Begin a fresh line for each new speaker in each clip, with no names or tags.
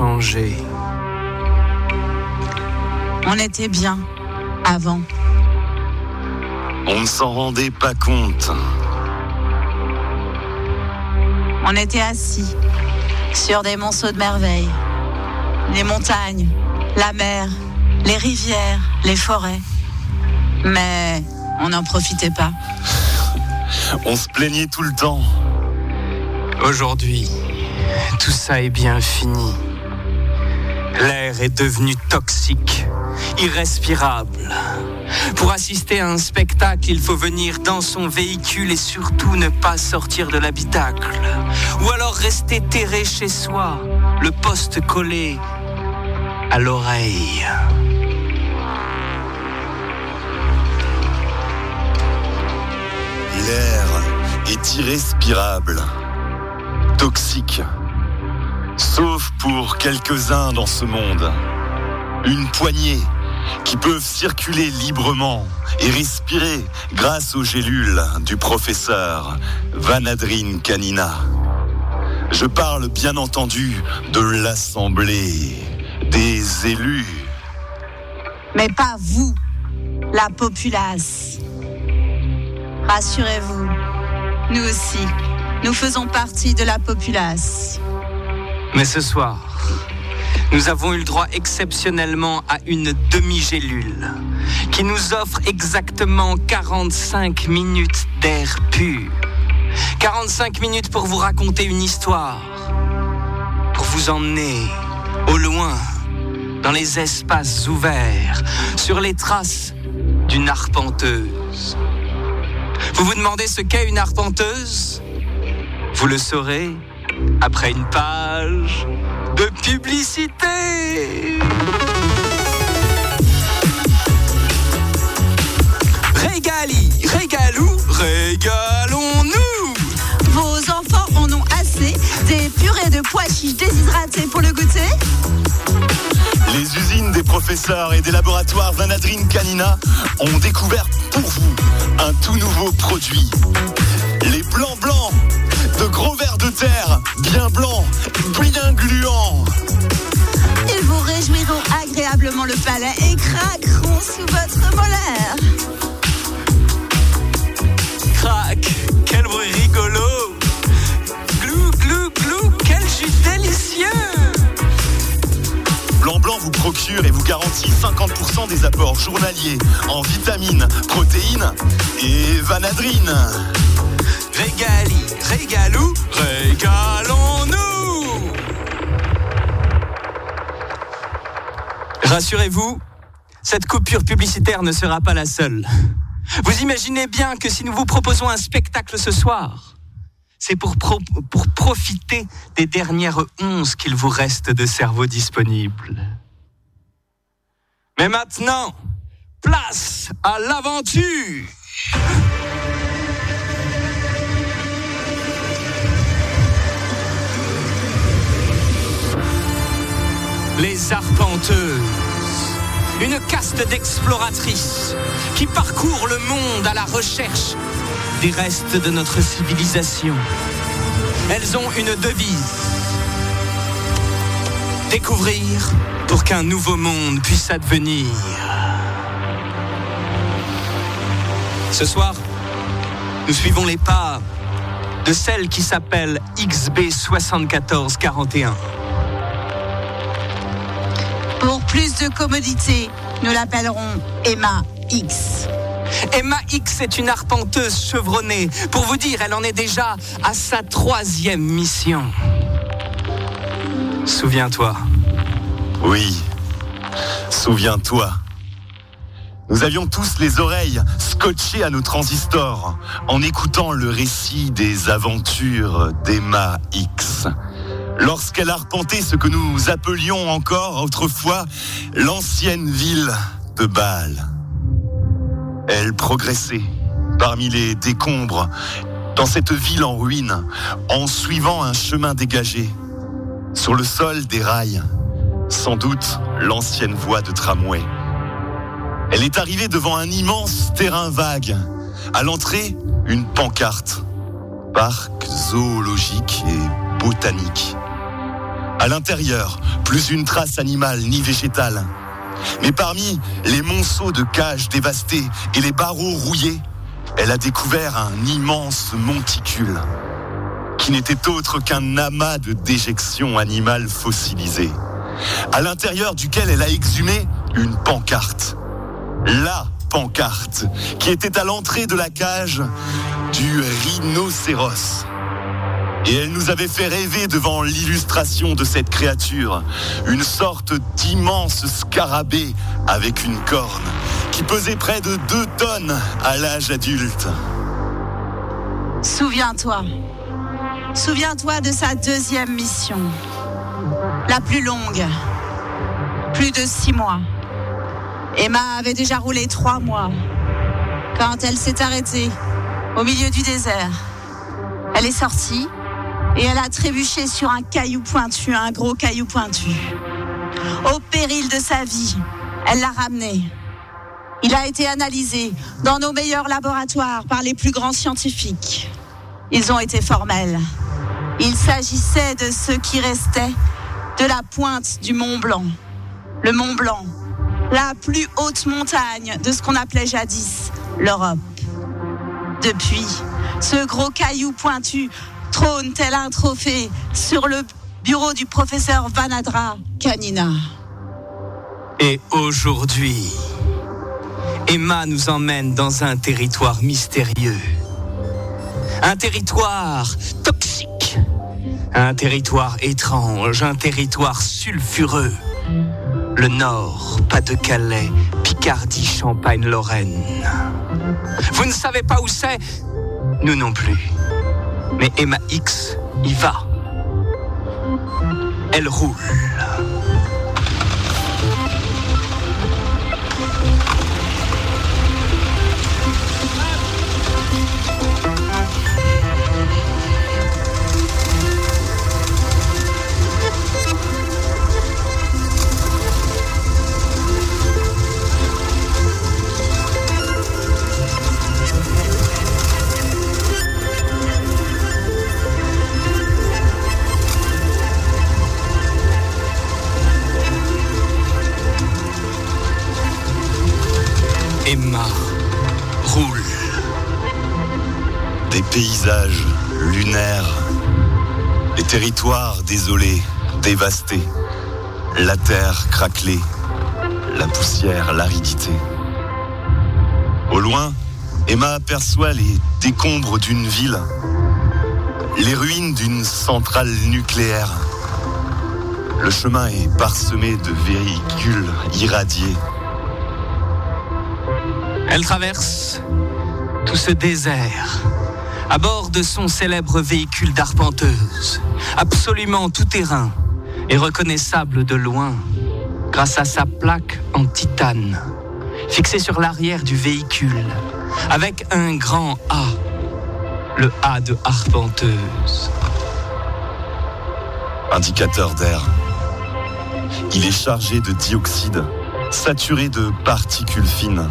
changé.
On était bien avant.
On ne s'en rendait pas compte.
On était assis sur des monceaux de merveilles. Les montagnes, la mer, les rivières, les forêts. Mais on n'en profitait pas.
On se plaignait tout le temps.
Aujourd'hui, tout ça est bien fini. L'air est devenu toxique, irrespirable. Pour assister à un spectacle, il faut venir dans son véhicule et surtout ne pas sortir de l'habitacle. Ou alors rester terré chez soi, le poste collé à l'oreille.
L'air est irrespirable, toxique. Sauf pour quelques-uns dans ce monde. Une poignée qui peuvent circuler librement et respirer grâce aux gélules du professeur Vanadrine Canina. Je parle bien entendu de l'Assemblée des élus.
Mais pas vous, la populace. Rassurez-vous, nous aussi, nous faisons partie de la populace.
Mais ce soir, nous avons eu le droit exceptionnellement à une demi-gélule qui nous offre exactement 45 minutes d'air pur. 45 minutes pour vous raconter une histoire, pour vous emmener au loin, dans les espaces ouverts, sur les traces d'une arpenteuse. Vous vous demandez ce qu'est une arpenteuse? Vous le saurez après une page de publicité. Régali, régalou, régalons-nous.
Vos enfants en ont assez des purées de pois chiches déshydratées pour le goûter
Les usines des professeurs et des laboratoires Vanadrine Canina ont découvert pour vous un tout nouveau produit. Les blancs blancs de gros vers de terre, bien blancs, bien gluants.
Ils vous réjouiront agréablement le palais et craqueront sous votre molaire.
Crac, quel bruit rigolo. Glou, glou, glou, quel jus délicieux.
Blanc Blanc vous procure et vous garantit 50% des apports journaliers en vitamines, protéines et vanadrine.
Régali, régalou, régalons-nous. Rassurez-vous, cette coupure publicitaire ne sera pas la seule. Vous imaginez bien que si nous vous proposons un spectacle ce soir, c'est pour, pour profiter des dernières onces qu'il vous reste de cerveau disponible. Mais maintenant, place à l'aventure Les arpenteuses. Une caste d'exploratrices qui parcourent le monde à la recherche des restes de notre civilisation. Elles ont une devise. Découvrir pour qu'un nouveau monde puisse advenir. Ce soir, nous suivons les pas de celle qui s'appelle XB7441.
Plus de commodité, nous l'appellerons Emma X.
Emma X est une arpenteuse chevronnée. Pour vous dire, elle en est déjà à sa troisième mission. Souviens-toi,
Oui, souviens-toi. Nous avions tous les oreilles scotchées à nos transistors en écoutant le récit des aventures d'Emma X. Lorsqu'elle arpentait ce que nous appelions encore autrefois l'ancienne ville de Bâle. Elle progressait parmi les décombres dans cette ville en ruine en suivant un chemin dégagé. Sur le sol des rails, sans doute l'ancienne voie de tramway. Elle est arrivée devant un immense terrain vague. À l'entrée, une pancarte. Parc zoologique et botanique. À l'intérieur, plus une trace animale ni végétale. Mais parmi les monceaux de cages dévastées et les barreaux rouillés, elle a découvert un immense monticule qui n'était autre qu'un amas de déjections animales fossilisées, à l'intérieur duquel elle a exhumé une pancarte. La pancarte qui était à l'entrée de la cage du rhinocéros. Et elle nous avait fait rêver devant l'illustration de cette créature, une sorte d'immense scarabée avec une corne qui pesait près de deux tonnes à l'âge adulte.
Souviens-toi, souviens-toi de sa deuxième mission, la plus longue, plus de six mois. Emma avait déjà roulé trois mois quand elle s'est arrêtée au milieu du désert. Elle est sortie et elle a trébuché sur un caillou pointu, un gros caillou pointu. Au péril de sa vie, elle l'a ramené. Il a été analysé dans nos meilleurs laboratoires par les plus grands scientifiques. Ils ont été formels. Il s'agissait de ce qui restait de la pointe du Mont Blanc. Le Mont Blanc, la plus haute montagne de ce qu'on appelait jadis l'Europe. Depuis, ce gros caillou pointu trône tel un trophée sur le bureau du professeur Vanadra Kanina.
Et aujourd'hui, Emma nous emmène dans un territoire mystérieux. Un territoire toxique. Un territoire étrange, un territoire sulfureux. Le Nord, Pas-de-Calais, Picardie, Champagne, Lorraine. Vous ne savez pas où c'est? Nous non plus. Mais Emma X y va. Elle roule.
Des territoires désolés, dévastés, la terre craquelée, la poussière, l'aridité. Au loin, Emma aperçoit les décombres d'une ville, les ruines d'une centrale nucléaire. Le chemin est parsemé de véhicules irradiés.
Elle traverse tout ce désert à bord de son célèbre véhicule d'arpenteuse, absolument tout terrain et reconnaissable de loin grâce à sa plaque en titane fixée sur l'arrière du véhicule avec un grand A, le A de arpenteuse.
Indicateur d'air. Il est chargé de dioxyde, saturé de particules fines.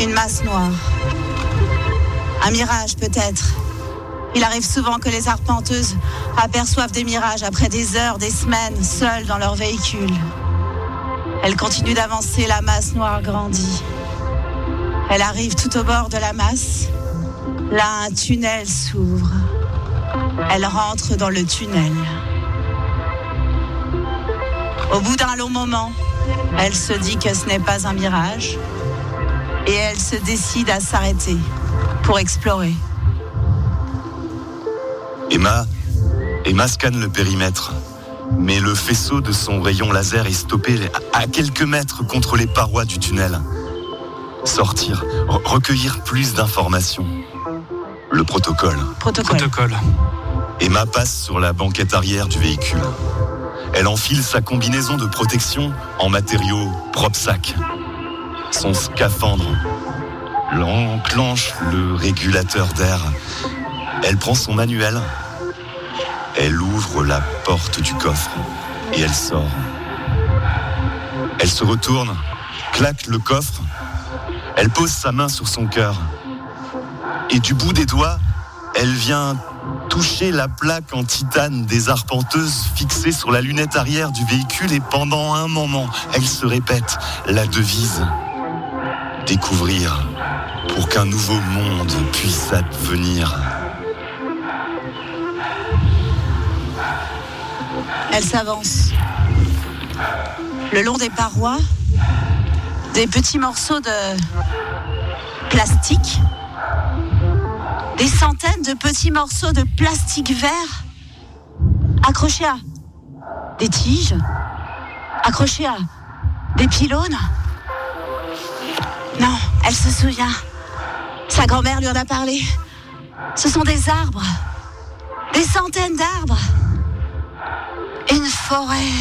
Une masse noire. Un mirage peut-être. Il arrive souvent que les arpenteuses aperçoivent des mirages après des heures, des semaines, seules dans leur véhicule. Elle continue d'avancer, la masse noire grandit. Elle arrive tout au bord de la masse. Là, un tunnel s'ouvre. Elle rentre dans le tunnel. Au bout d'un long moment, elle se dit que ce n'est pas un mirage et elle se décide à s'arrêter pour explorer.
Emma, Emma scanne le périmètre, mais le faisceau de son rayon laser est stoppé à quelques mètres contre les parois du tunnel. Sortir, re- recueillir plus d'informations. Le protocole.
Protocole.
Protocole.
Emma passe sur la banquette arrière du véhicule. Elle enfile sa combinaison de protection en matériaux PropSac. Son scaphandre l'enclenche le régulateur d'air. Elle prend son manuel Elle ouvre la porte du coffre et elle sort. Elle se retourne, claque le coffre, elle pose sa main sur son cœur. Et du bout des doigts, elle vient toucher la plaque en titane des arpenteuses fixée sur la lunette arrière du véhicule et pendant un moment, elle se répète la devise. Découvrir pour qu'un nouveau monde puisse advenir.
Elle s'avance. Le long des parois, des petits morceaux de plastique, des centaines de petits morceaux de plastique vert accrochés à des tiges, accrochés à des pylônes. Non, elle se souvient. Sa grand-mère lui en a parlé. Ce sont des arbres, des centaines d'arbres, une forêt.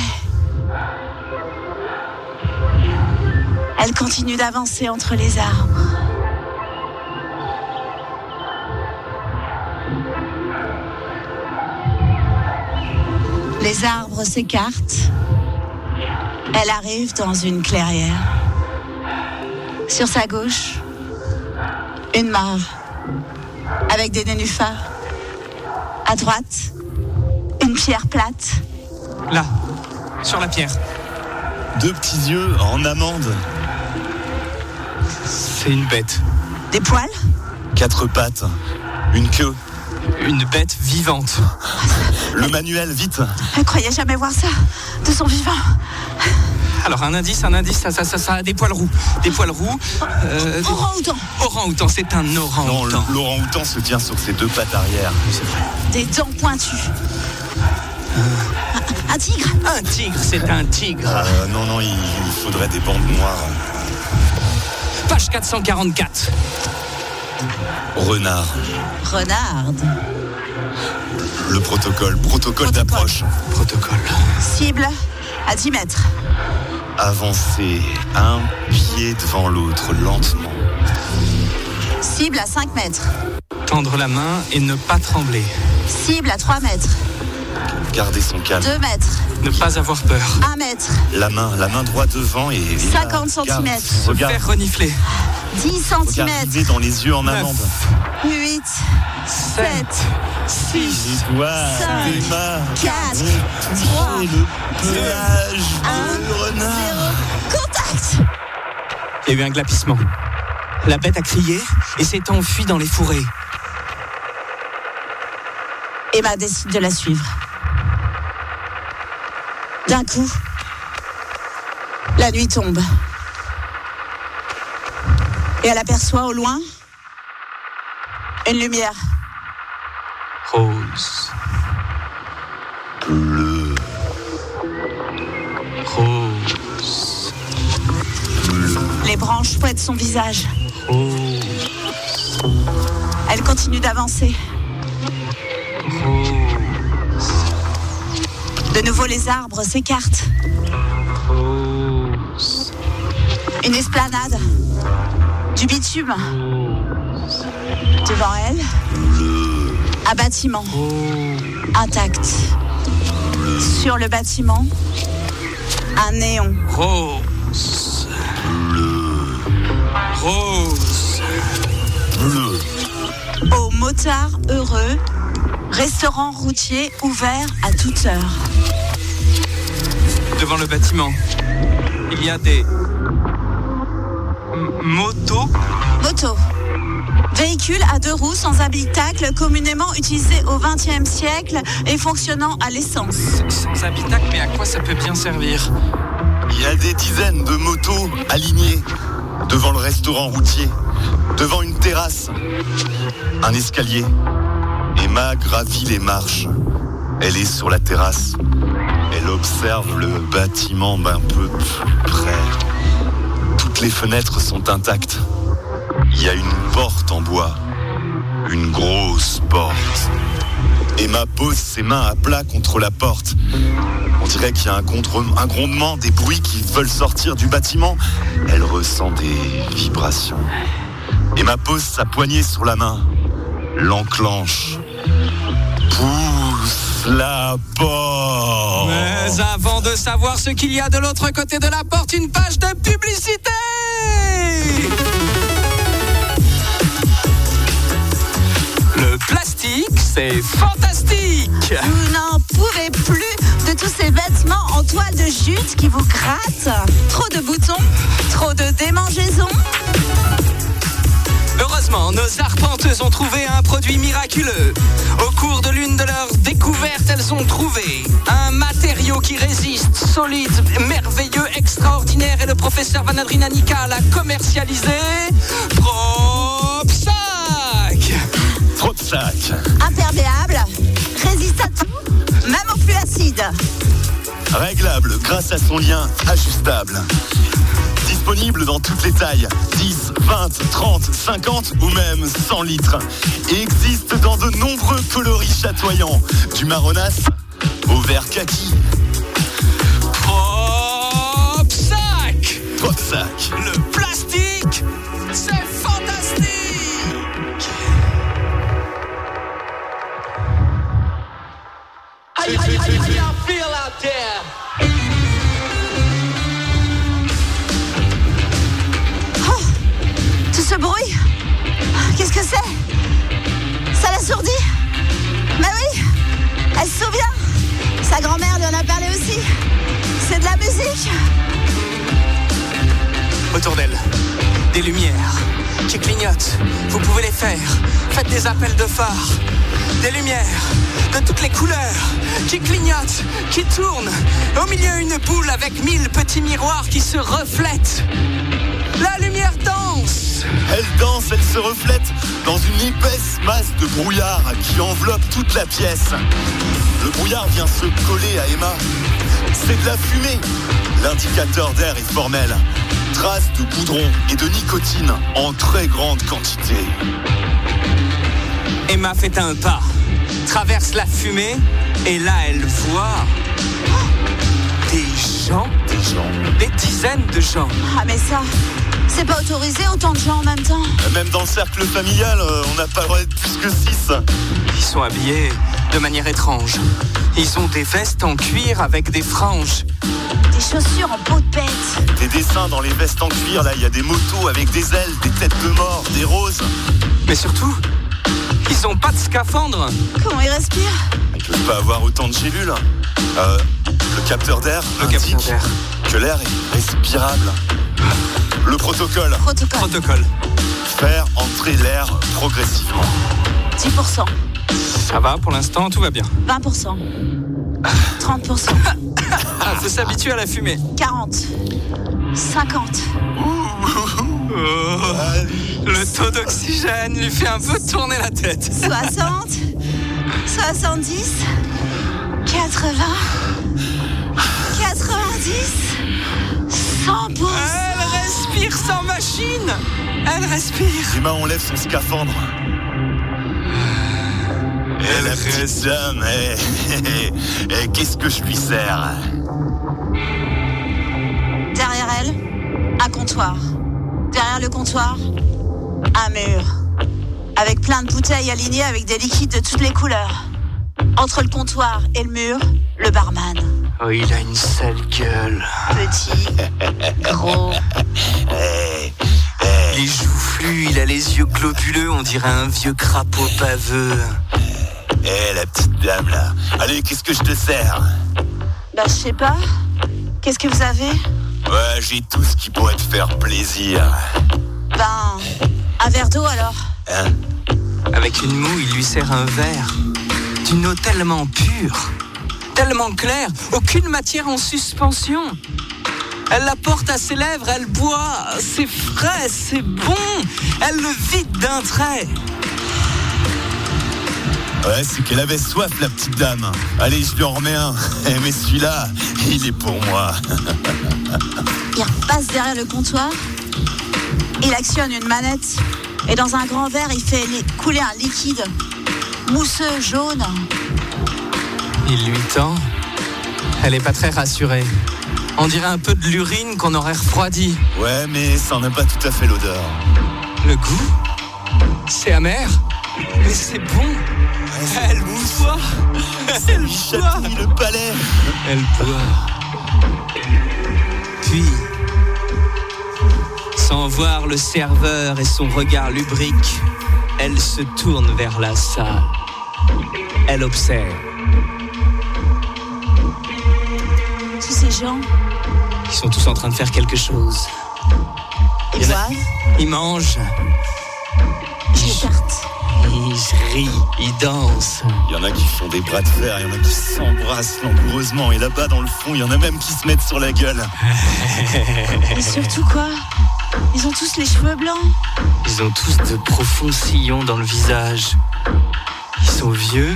Elle continue d'avancer entre les arbres. Les arbres s'écartent. Elle arrive dans une clairière. Sur sa gauche, une mare avec des nénuphars. À droite, une pierre plate.
Là, sur la pierre.
Deux petits yeux en amande,
C'est une bête.
Des poils?
Quatre pattes, une queue.
Une bête vivante.
Le manuel, vite
Elle croyait jamais voir ça de son vivant.
Alors, un indice, un indice, ça, ça, ça, ça des poils roux. Des poils roux. Euh,
Orang-outan,
Orang-outan, c'est un
Non,
orang-outan.
Laurent Houtan se tient sur ses deux pattes arrière.
des dents pointues. Un, un tigre
Un tigre, c'est un tigre.
Euh, non, non, il, il faudrait des bandes noires.
Page 444.
Renard.
Renarde.
Le protocole. Protocole
Protocole.
d'approche.
Protocole.
Cible à 10 mètres.
Avancer un pied devant l'autre, lentement.
Cible à 5 mètres.
Tendre la main et ne pas trembler.
Cible à 3 mètres.
Garder son calme.
2 mètres.
Ne pas avoir peur.
1 mètre.
La main, la main droite devant et. et
50
là, regarde,
centimètres.
Se
Regarde,
faire renifler.
10
regarde
cm.
viser dans les yeux en amande.
8,
7, 6,
Les doigts,
Cinq.
les mains.
4,
vont
3,
toucher le pelage
un,
du renard.
contact.
Il y a eu un glapissement. La bête a crié et s'est enfuie dans les fourrés.
Emma décide de la suivre. D'un coup, la nuit tombe. Et elle aperçoit au loin une lumière.
Rose,
Bleu,
rose,
Les branches fouettent son visage.
rose,
Elle continue d'avancer. De nouveau, les arbres s'écartent. Une esplanade. Du bitume. Devant elle, un bâtiment intact. Sur le bâtiment, un néon.
rose, rose,
bleu.
Au motard heureux, restaurant routier ouvert à toute heure.
Devant le bâtiment. Il y a des motos.
Moto. Véhicule à deux roues sans habitacle communément utilisé au XXe siècle et fonctionnant à l'essence.
Sans habitacle, mais à quoi ça peut bien servir?
Il y a des dizaines de motos alignées devant le restaurant routier, devant une terrasse, un escalier. Emma gravit les marches. Elle est sur la terrasse. Elle observe le bâtiment d'un peu plus près. Toutes les fenêtres sont intactes. Il y a une porte en bois. Une grosse porte. Emma pose ses mains à plat contre la porte. On dirait qu'il y a un, contre- un grondement, des bruits qui veulent sortir du bâtiment. Elle ressent des vibrations. Emma pose sa poignée sur la main, l'enclenche, la porte.
Mais avant de savoir ce qu'il y a de l'autre côté de la porte, une page de publicité Le plastique, c'est fantastique
Vous n'en pouvez plus de tous ces vêtements en toile de jute qui vous grattent. Trop de boutons, trop de démangeaisons.
Heureusement, nos arpenteuses ont trouvé un produit miraculeux. Au cours de l'une de leurs découvertes, elles ont trouvé un matériau qui résiste, solide, merveilleux, extraordinaire. Et le professeur Van Adrinanica l'a commercialisé. PropSac
PropSac.
Imperméable, résistant même au plus acide.
Réglable grâce à son lien ajustable. Disponible dans toutes les tailles, 10, 20, 30, 50 ou même 100 litres. Et existe dans de nombreux coloris chatoyants, du marronasse au vert kaki.
PropSac
PropSac.
Le des appels de phare. Des lumières de toutes les couleurs qui clignotent, qui tournent. Au milieu, une boule avec mille petits miroirs qui se reflètent. La lumière danse.
Elle danse, elle se reflète dans une épaisse masse de brouillard qui enveloppe toute la pièce. Le brouillard vient se coller à Emma. C'est de la fumée. L'indicateur d'air est formel. Traces de goudron et de nicotine en très grande quantité.
Emma fait un pas, traverse la fumée et là elle voit des gens,
Des gens.
des dizaines de gens.
Ah mais ça, c'est pas autorisé autant de gens en même temps.
Même dans le cercle familial, euh, on n'a pas le droit d'être plus que 6.
Ils sont habillés de manière étrange. Ils ont des vestes en cuir avec des franges.
Des chaussures en peau de bête.
Des dessins dans les vestes en cuir, là, il y a des motos avec des ailes, des têtes de mort, des roses.
Mais surtout, ils ont pas de scaphandre.
Comment ils respirent
Ils peuvent pas avoir autant de cellules. Euh, le capteur d'air
Le
indique
capteur d'air.
que l'air est respirable. Le protocole,
Protocole.
Protocole.
faire entrer l'air progressivement.
10%,
Ça va pour l'instant, tout va bien.
20%, 30%,
Ah, faut s'habituer à la fumée.
40, 50.
Oh, le taux d'oxygène lui fait un peu tourner la tête.
60, 70, 80, 90, 100%.
Elle respire sans machine. Elle respire.
Emma enlève son scaphandre. Et la petite
reste-
eh, eh, qu'est-ce que je lui sers?
Derrière elle, un comptoir. Derrière le comptoir, un mur. Avec plein de bouteilles alignées avec des liquides de toutes les couleurs. Entre le comptoir et le mur, le barman.
Oh, il a une sale gueule.
Petit, gros,
Les joues flues, il a les yeux globuleux, on dirait un vieux crapaud paveux.
eh, la petite dame là. Allez, qu'est-ce que je te sers?
Bah je sais pas. Qu'est-ce que vous avez?
J'ai tout ce qui pourrait te faire plaisir.
Ben, un verre d'eau alors.
Hein?
Avec une moue, il lui sert un verre. D'une eau tellement pure, tellement claire, aucune matière en suspension. Elle la porte à ses lèvres, elle boit, c'est frais, c'est bon. Elle le vide d'un trait.
Ouais, c'est qu'elle avait soif, la petite dame. Allez, je lui en remets un. Eh, mais celui-là, il est pour moi.
Il repasse derrière le comptoir. Il actionne une manette. Et dans un grand verre, il fait couler un liquide mousseux jaune.
Il lui tend. Elle est pas très rassurée. On dirait un peu de l'urine qu'on aurait refroidi.
Ouais, mais ça n'a pas tout à fait l'odeur.
Le goût C'est amer, mais c'est bon. Elle boit,
Ça lui chatouille le palais.
Elle boit. Puis, sans voir le serveur et son regard lubrique, elle se tourne vers la salle. Elle observe.
Tous ces gens,
Ils sont tous en train de faire quelque chose.
ils
Ils mangent. Ils rient, ils dansent.
Il y en a qui font des bras de fer, il y en a qui s'embrassent langoureusement. Et là-bas, dans le fond, il y en a même qui se mettent sur la gueule.
Et surtout quoi? Ils ont tous les cheveux blancs.
Ils ont tous de profonds sillons dans le visage. Ils sont vieux.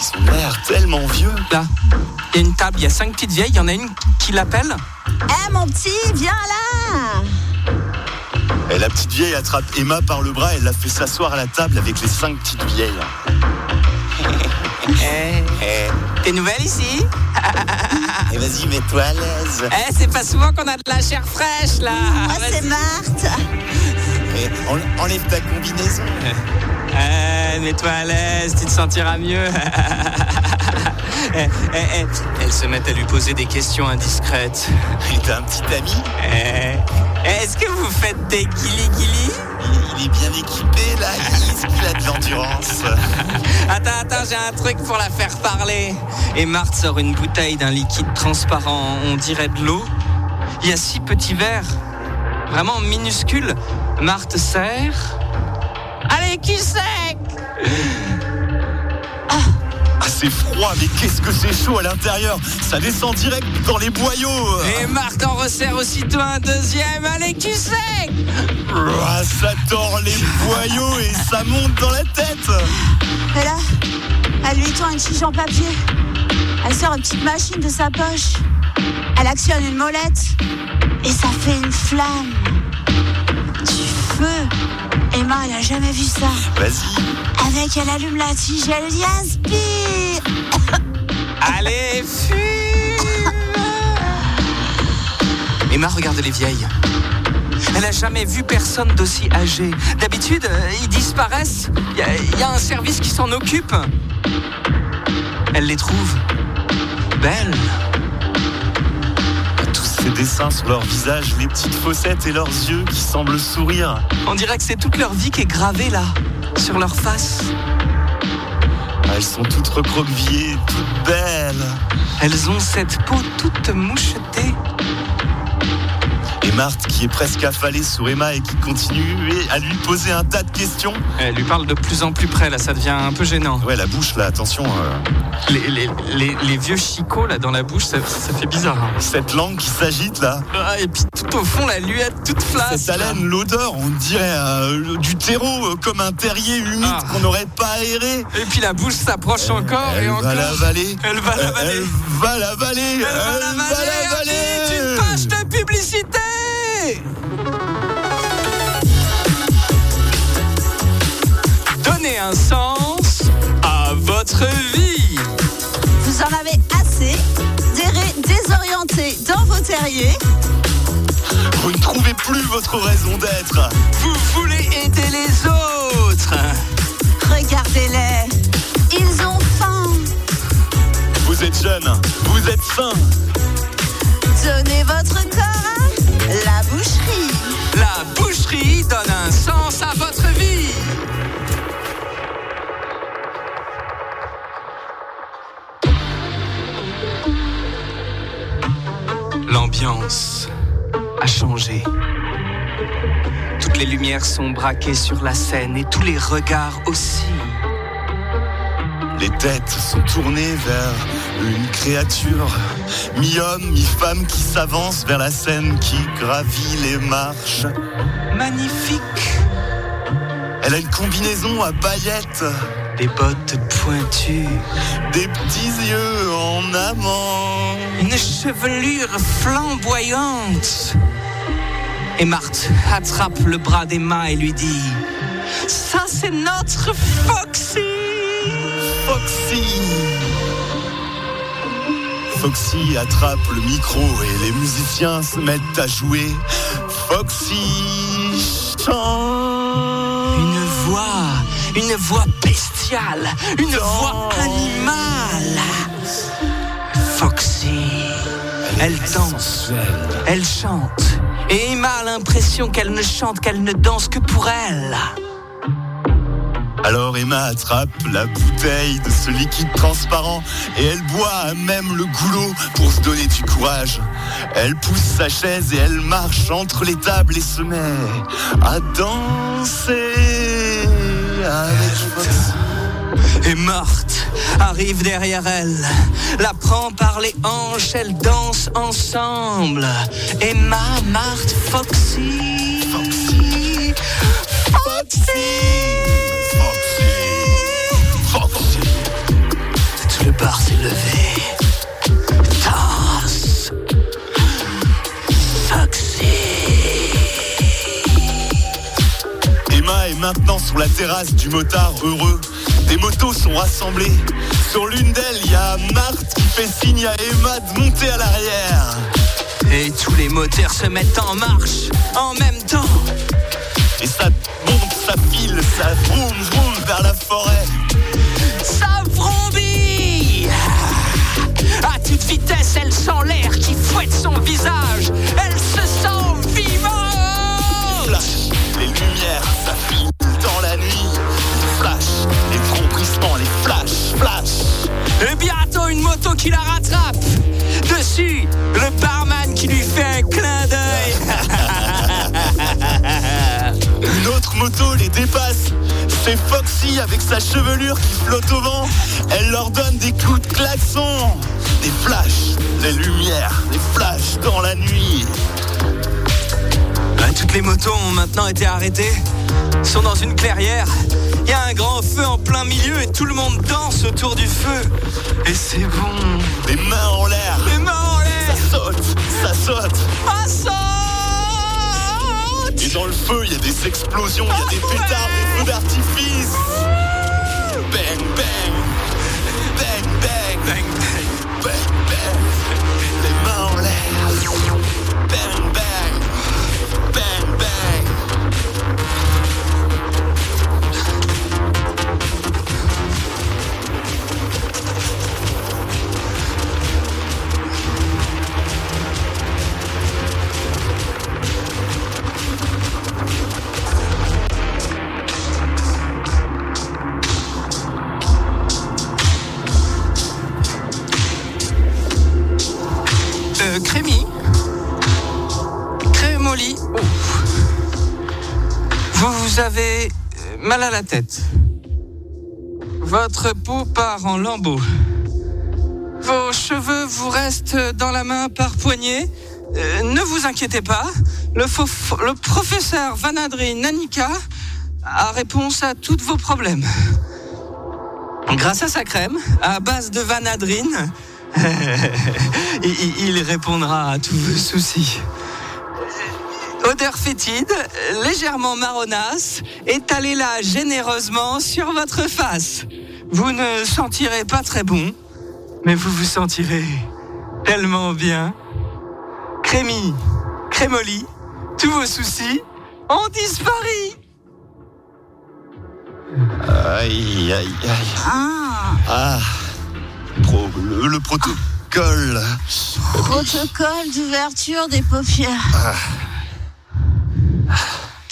Ils ont l'air tellement vieux.
Là, il y a une table, il y a cinq petites vieilles, il y en a une qui l'appelle.
Eh mon petit, viens là
la petite vieille attrape Emma par le bras et la fait s'asseoir à la table avec les cinq petites vieilles.
Eh, T'es nouvelle ici?
Et vas-y, mets-toi à l'aise.
Eh, c'est pas souvent qu'on a de la chair fraîche là.
Moi c'est Marthe.
En- enlève ta combinaison.
Eh, mets-toi à l'aise, tu te sentiras mieux. Eh, eh, eh. Elles se mettent à lui poser des questions indiscrètes.
Et t'as un petit ami
Eh, Est-ce que vous faites des guili-guili?
Il, il est bien équipé là, Est-ce qu'il a de l'endurance.
Attends, attends, j'ai un truc pour la faire parler. Et Marthe sort une bouteille d'un liquide transparent, on dirait de l'eau. Il y a six petits verres, vraiment minuscules. Marthe sert. Allez, cul sec
c'est froid, mais qu'est-ce que c'est chaud à l'intérieur Ça descend direct dans les boyaux.
Et Marthe en resserre aussitôt un deuxième. Allez, cul sec
Ah, ça tord les boyaux et ça monte dans la tête.
Et là, elle lui tend une chiche en papier. Elle sort une petite machine de sa poche. Elle actionne une molette. Et ça fait une flamme. Du feu. Emma, elle a jamais vu ça.
Vas-y.
Avec, elle allume la tige, elle dit aspire.
Allez, fume Emma regarde les vieilles. Elle n'a jamais vu personne d'aussi âgé. D'habitude, euh, ils disparaissent. Il y, il y a un service qui s'en occupe. Elle les trouve belles.
Ces dessins sur leur visage, les petites fossettes et leurs yeux qui semblent sourire.
On dirait que c'est toute leur vie qui est gravée là, sur leur face.
Ah, Elles sont toutes recroquevillées, toutes belles.
Elles ont cette peau toute mouchetée.
Et Marthe, qui est presque affalée sur Emma et qui continue à lui poser un tas de questions.
Elle lui parle de plus en plus près, là, ça devient un peu gênant.
Ouais, la bouche là, attention. euh,
Les, les- les- les vieux chicots là dans la bouche, ça, ça fait bizarre. hein.
cette langue qui s'agite là.
Ah, et puis tout au fond, la luette toute flasque.
Cette haleine, l'odeur, on dirait euh, du terreau, euh, comme un terrier humide
Ah.
qu'on n'aurait pas aéré.
Et puis la bouche s'approche encore
Elle
et
va
encore.
l'avaler.
Elle va l'avaler.
Elle va l'avaler.
Elle va l'avaler. Page de publicité. Donnez un sens à votre vie.
Vous en avez assez d'errer désorienté dans vos terriers.
Vous ne trouvez plus votre raison d'être.
Vous voulez aider les autres.
Regardez-les, ils ont faim.
Vous êtes jeune, vous êtes sain.
L'ambiance a changé. Toutes les lumières sont braquées sur la scène et tous les regards aussi.
Les têtes sont tournées vers une créature, mi-homme, mi-femme qui s'avance vers la scène qui gravit les marches.
Magnifique.
Elle a une combinaison à paillettes,
Des bottes pointues.
des petits yeux en amant.
Une chevelure flamboyante. Et Marthe attrape le bras d'Emma et lui dit Ça, c'est notre Foxy
Foxy Foxy attrape le micro et les musiciens se mettent à jouer. Foxy chante.
Une voix, une voix bestiale, une voix animale. Foxy, elle danse, elle chante, et Emma a l'impression qu'elle ne chante, qu'elle ne danse que pour elle.
Alors Emma attrape la bouteille de ce liquide transparent et elle boit même le goulot pour se donner du courage. Elle pousse sa chaise et elle marche entre les tables et se met à danser
Et Marthe arrive derrière elle, la prend par les hanches, elles dansent ensemble. Emma, Marthe, Foxy.
Foxy.
Foxy.
Foxy. Foxy.
Tout le bar s'est levé.
Maintenant sur la terrasse du motard heureux. Des motos sont rassemblées. Sur l'une d'elles, il y a Marthe qui fait signe à Emma de monter à l'arrière.
Et tous les moteurs se mettent en marche en même temps.
Et ça monte, ça file, ça vroom vroom vers la forêt.
Ça vrombit À toute vitesse, elle sent l'air qui fouette son visage.
C'est Foxy avec sa chevelure qui flotte au vent. Elle leur donne des coups de klaxon. Des flashs, des lumières, des flashs dans la nuit.
Toutes les motos ont maintenant été arrêtées, sont dans une clairière. Il y a un grand feu en plein milieu et tout le monde danse autour du feu. Et c'est bon.
Les mains en l'air.
Les mains en
Ça
l'air.
saute, ça saute.
Ah, saute
Et dans le feu, il y a des explosions, il y a des pétards, des feux d'artifice. Bang, bang.
Mal à la tête. Votre peau part en lambeaux. Vos cheveux vous restent dans la main par poignée. Euh, ne vous inquiétez pas. Le, professeur Vanadri Nanika a réponse à tous vos problèmes. Grâce à sa crème, à base de vanadrine, il répondra à tous vos soucis. Odeur fétide, légèrement marronasse, étalez là généreusement sur votre face. Vous ne sentirez pas très bon, mais vous vous sentirez tellement bien. Crémy, crémoli, tous vos soucis ont disparu.
Aïe, aïe, aïe.
Ah,
Ah, pro- le, le protocole.
protocole d'ouverture des paupières.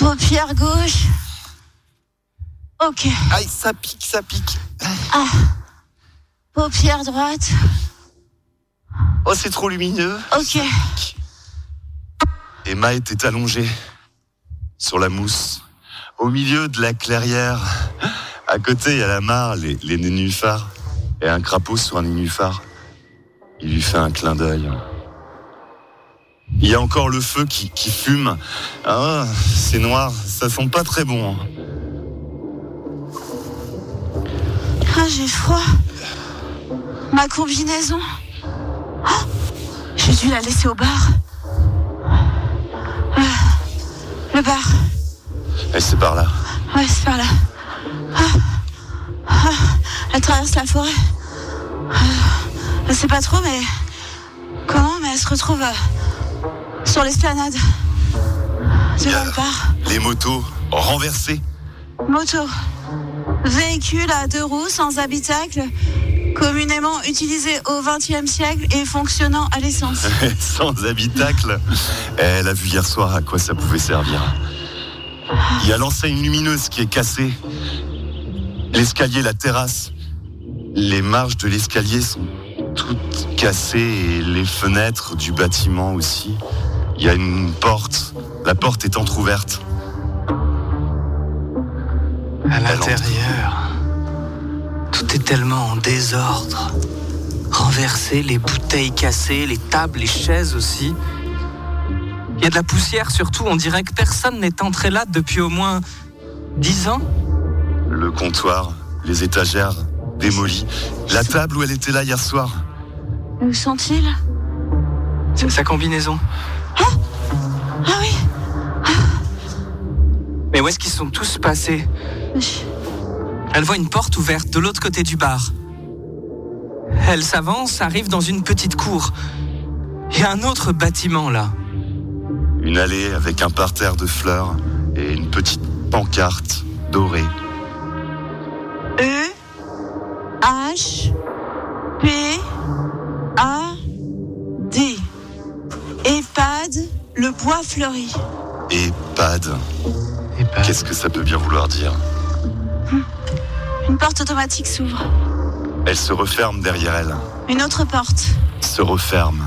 Paupière gauche. Ok.
Aïe, ça pique, ça pique.
Ah. Paupière droite.
Oh, c'est trop lumineux.
Ok.
Emma était allongée sur la mousse, au milieu de la clairière. À côté, il y a la mare, les, les nénuphars, et un crapaud sur un nénuphar. Il lui fait un clin d'œil. Il y a encore le feu qui, qui fume. Ah, c'est noir, ça sent pas très bon. hein.
Ah, j'ai froid. Ma combinaison. Ah, j'ai dû la laisser au bar. Ah, le bar.
Et c'est par là.
Ouais, c'est par là. Ah, ah, elle traverse la forêt. Ah, je sais pas trop, mais comment, mais elle se retrouve euh, sur l'esplanade le bar.
les motos renversées.
Moto. Véhicule à deux roues sans habitacle, communément utilisé au XXe siècle et fonctionnant à l'essence.
Sans habitacle. Elle a vu hier soir à quoi ça pouvait servir. Il y a l'enseigne lumineuse qui est cassée. L'escalier, la terrasse. Les marches de l'escalier sont toutes cassées et les fenêtres du bâtiment aussi. Il y a une porte. La porte est entr'ouverte.
À l'intérieur, tout est tellement en désordre. Renversé, les bouteilles cassées, les tables, les chaises aussi. Il y a de la poussière surtout, on dirait que personne n'est entré là depuis au moins dix ans.
Le comptoir, les étagères démolies. La table où elle était là hier soir.
Où sont-ils?
C'est sa combinaison.
Ah oui
Mais où est-ce qu'ils sont tous passés Elle voit une porte ouverte de l'autre côté du bar. Elle s'avance, arrive dans une petite cour. Il y a un autre bâtiment là.
Une allée avec un parterre de fleurs et une petite pancarte dorée.
E H P A D. EHPAD, le bois fleuri.
EHPAD. Qu'est-ce que ça peut bien vouloir dire
Une porte automatique s'ouvre.
Elle se referme derrière elle.
Une autre porte.
Se referme.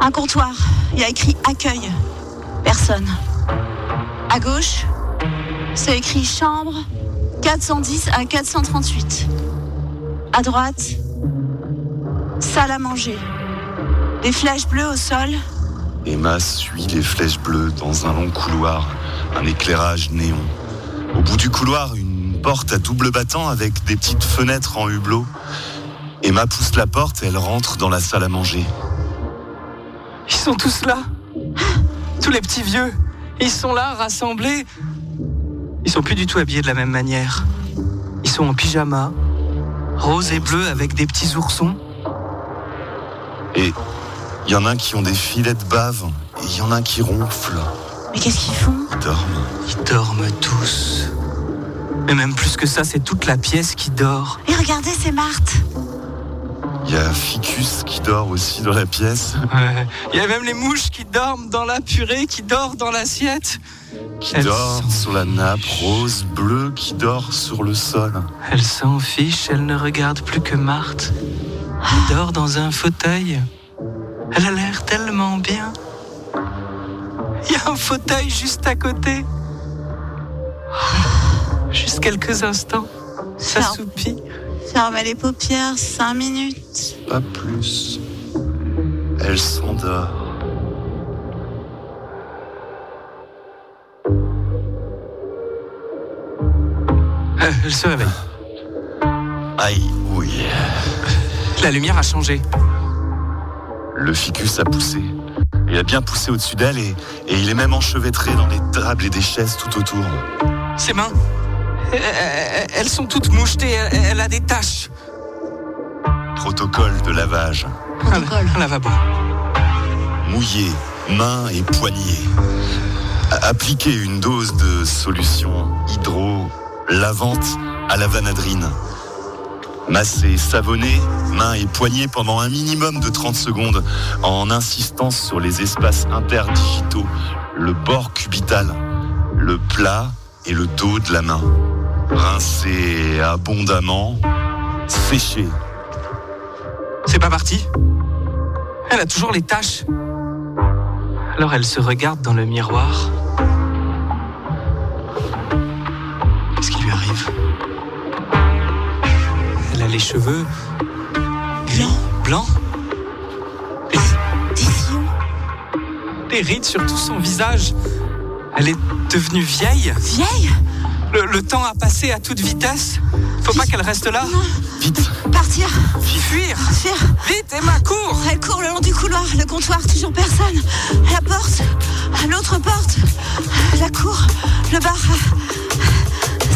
Un comptoir. Il y a écrit accueil. Personne. À gauche, c'est écrit chambre 410 à 438. À droite, salle à manger. Des flèches bleues au sol.
Emma suit les flèches bleues dans un long couloir, un éclairage néon. Au bout du couloir, une porte à double battant avec des petites fenêtres en hublot. Emma pousse la porte et elle rentre dans la salle à manger.
Ils sont tous là. Tous les petits vieux. Ils sont là, rassemblés. Ils sont plus du tout habillés de la même manière. Ils sont en pyjama, rose et bleu avec des petits oursons.
Et il y en a qui ont des filets de bave et il y en a qui ronflent.
Mais qu'est-ce qu'ils font?
Ils dorment.
Ils dorment tous. Mais même plus que ça, c'est toute la pièce qui dort.
Et regardez, c'est Marthe.
Il y a Ficus qui dort aussi dans la pièce,
Ouais. Il y a même les mouches qui dorment dans la purée, qui dort dans l'assiette.
qui
Elles
dort sur la nappe rose bleue qui dort sur le sol.
Elle s'en fiche, elle ne regarde plus que Marthe. Elle dort dans un fauteuil. Elle a l'air tellement bien. Il y a un fauteuil juste à côté. Juste quelques instants. Ça
Ferme.
soupit.
Fermez les paupières, cinq minutes.
Pas plus. Elle s'endort.
Euh, elle se réveille.
Aïe, oui.
La lumière a changé.
Le ficus a poussé. Il a bien poussé au-dessus d'elle et, et il est même enchevêtré dans les tables et des chaises tout autour.
Ses mains, euh, euh, elles sont toutes mouchetées. Elle, a des taches.
Protocole de lavage.
Protocole.
Un lavabo.
Mouillé, mains et poignets. A- Appliquer une dose de solution hydro-lavante à la vanadrine. Masser, savonner, mains et poignets pendant un minimum de 30 secondes en insistant sur les espaces interdigitaux, le bord cubital, le plat et le dos de la main. Rincer abondamment, sécher.
C'est pas parti. Elle a toujours les taches. Alors elle se regarde dans le miroir. Les cheveux
Blanc,
blancs,
des sillons,
les rides sur tout son visage. Elle est devenue vieille.
vieille.
Le, le temps a passé à toute vitesse. Faut pas qu'elle reste là.
Vite,
Partir,
Fuir
fuir.
Vite, Emma, cours
Elle court le long du couloir, le comptoir, toujours personne. La porte, l'autre porte, la cour, le bar,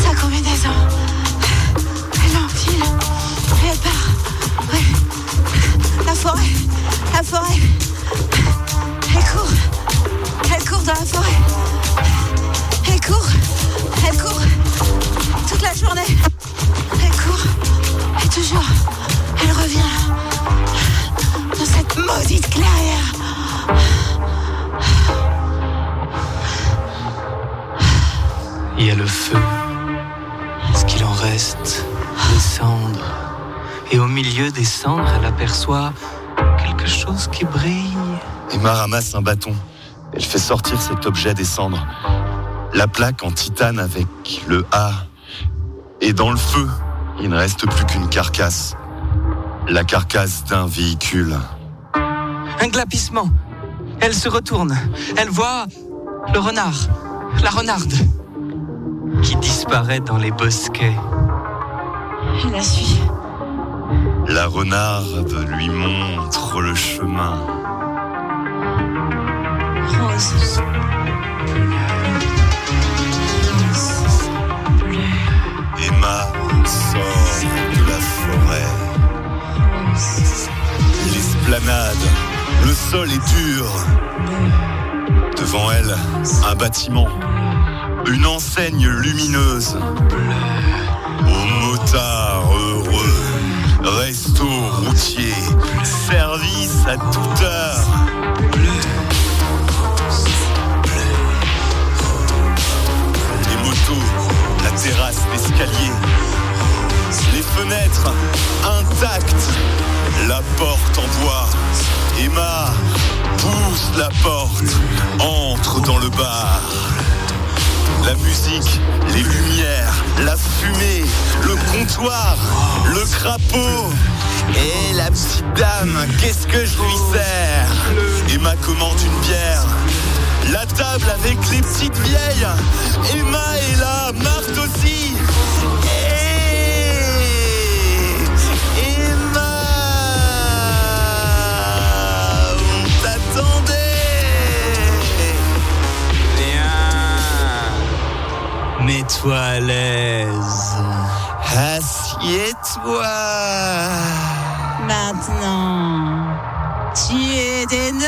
sa combinaison. Elle enfile, elle part. Oui. La forêt. La forêt. Elle court. Elle court dans la forêt. Elle court. Elle court. Toute la journée. Elle court. Et toujours. Elle revient. Dans cette maudite clairière.
Il y a le feu. Est-ce qu'il en reste? Des cendres, elle aperçoit quelque chose qui brille.
Emma ramasse un bâton. Elle fait sortir cet objet des cendres. La plaque en titane avec le A. Et dans le feu, il ne reste plus qu'une carcasse. La carcasse d'un véhicule.
Un glapissement. Elle se retourne. Elle voit le renard, la renarde, qui disparaît dans les bosquets.
Elle la suit.
La renarde lui montre le chemin.
Rose.
Emma sort de la forêt. L'esplanade. Le sol est dur. Devant elle, un bâtiment. Une enseigne lumineuse. Heureux. Resto routier. Service à toute heure. Les motos, la terrasse, l'escalier. Les fenêtres intactes. La porte en bois. Emma pousse la porte, entre dans le bar. La musique, les lumières, la fumée, le comptoir, le crapaud. Et la petite dame, qu'est-ce que je lui sers? Emma commande une bière. La table avec les petites vieilles. Emma est là, Marthe aussi. Et Emma, on t'attendait.
Viens. Mets-toi à l'aise.
Assieds-toi.
Maintenant, tu es des nôtres.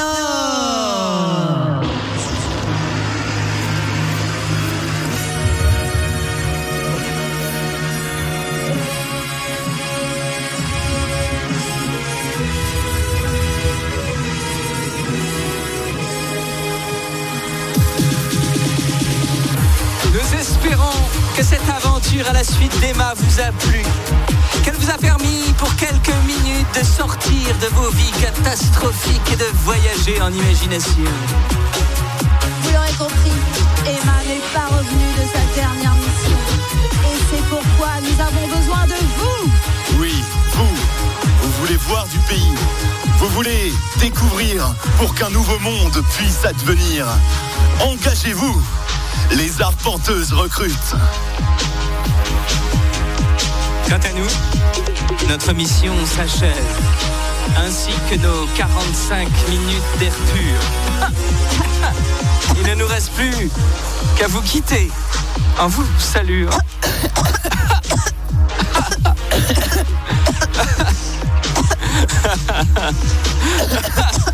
Nous espérons que cette aventure à la suite d'Emma vous a plu. Qu'elle vous a permis pour quelques minutes de sortir de vos vies catastrophiques et de voyager en imagination.
Vous l'aurez compris, Emma n'est pas revenue de sa dernière mission. Et c'est pourquoi nous avons besoin de vous.
Oui, vous, vous voulez voir du pays. Vous voulez découvrir pour qu'un nouveau monde puisse advenir. Engagez-vous. Les arpenteuses recrutent.
Quant à nous, notre mission s'achève, ainsi que nos 45 minutes d'air pur. Il ne nous reste plus qu'à vous quitter en vous saluant.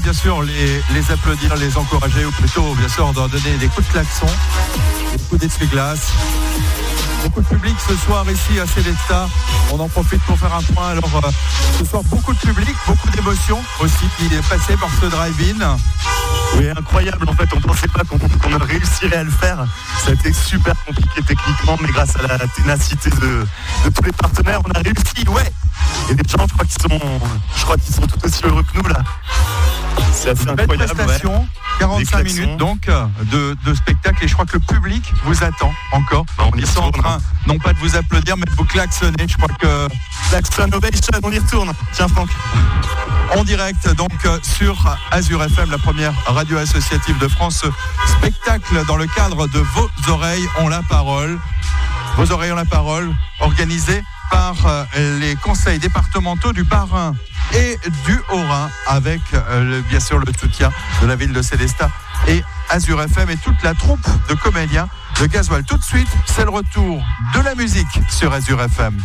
bien sûr les, applaudir, les encourager, ou plutôt bien sûr leur donner des coups de klaxon, des coups d'essuie-glace. Beaucoup de public ce soir ici à Célesta. On en profite pour faire un point. Alors euh, ce soir beaucoup de public, beaucoup d'émotions aussi qui est passé par ce drive-in.
Oui, incroyable. En fait, on pensait pas qu'on réussirait à le faire. Ça a été super compliqué techniquement, mais grâce à la ténacité de, de tous les partenaires, on a réussi. Ouais. Et les gens, je crois qu'ils sont, je crois qu'ils sont tout aussi heureux que nous là. C'est incroyable. ouais.
prestation, 45
klaxons.
minutes donc euh, de, de spectacle et je crois que le public vous attend encore.
Bah, on y
Ils sont en train non pas de vous applaudir mais de vous klaxonner. Je crois que
Klaxon Ovation, on y retourne. Tiens, Franck.
en direct donc euh, sur Azure FM, la première radio associative de France. Spectacle dans le cadre de Vos oreilles ont la parole. Vos oreilles ont la parole, organisé par euh, les conseils départementaux du Bas-Rhin et du Haut-Rhin, avec euh, bien sûr le soutien de la ville de Célestat et Azure FM et toute la troupe de comédiens de Gasoil. Tout de suite, c'est le retour de la musique sur Azure FM.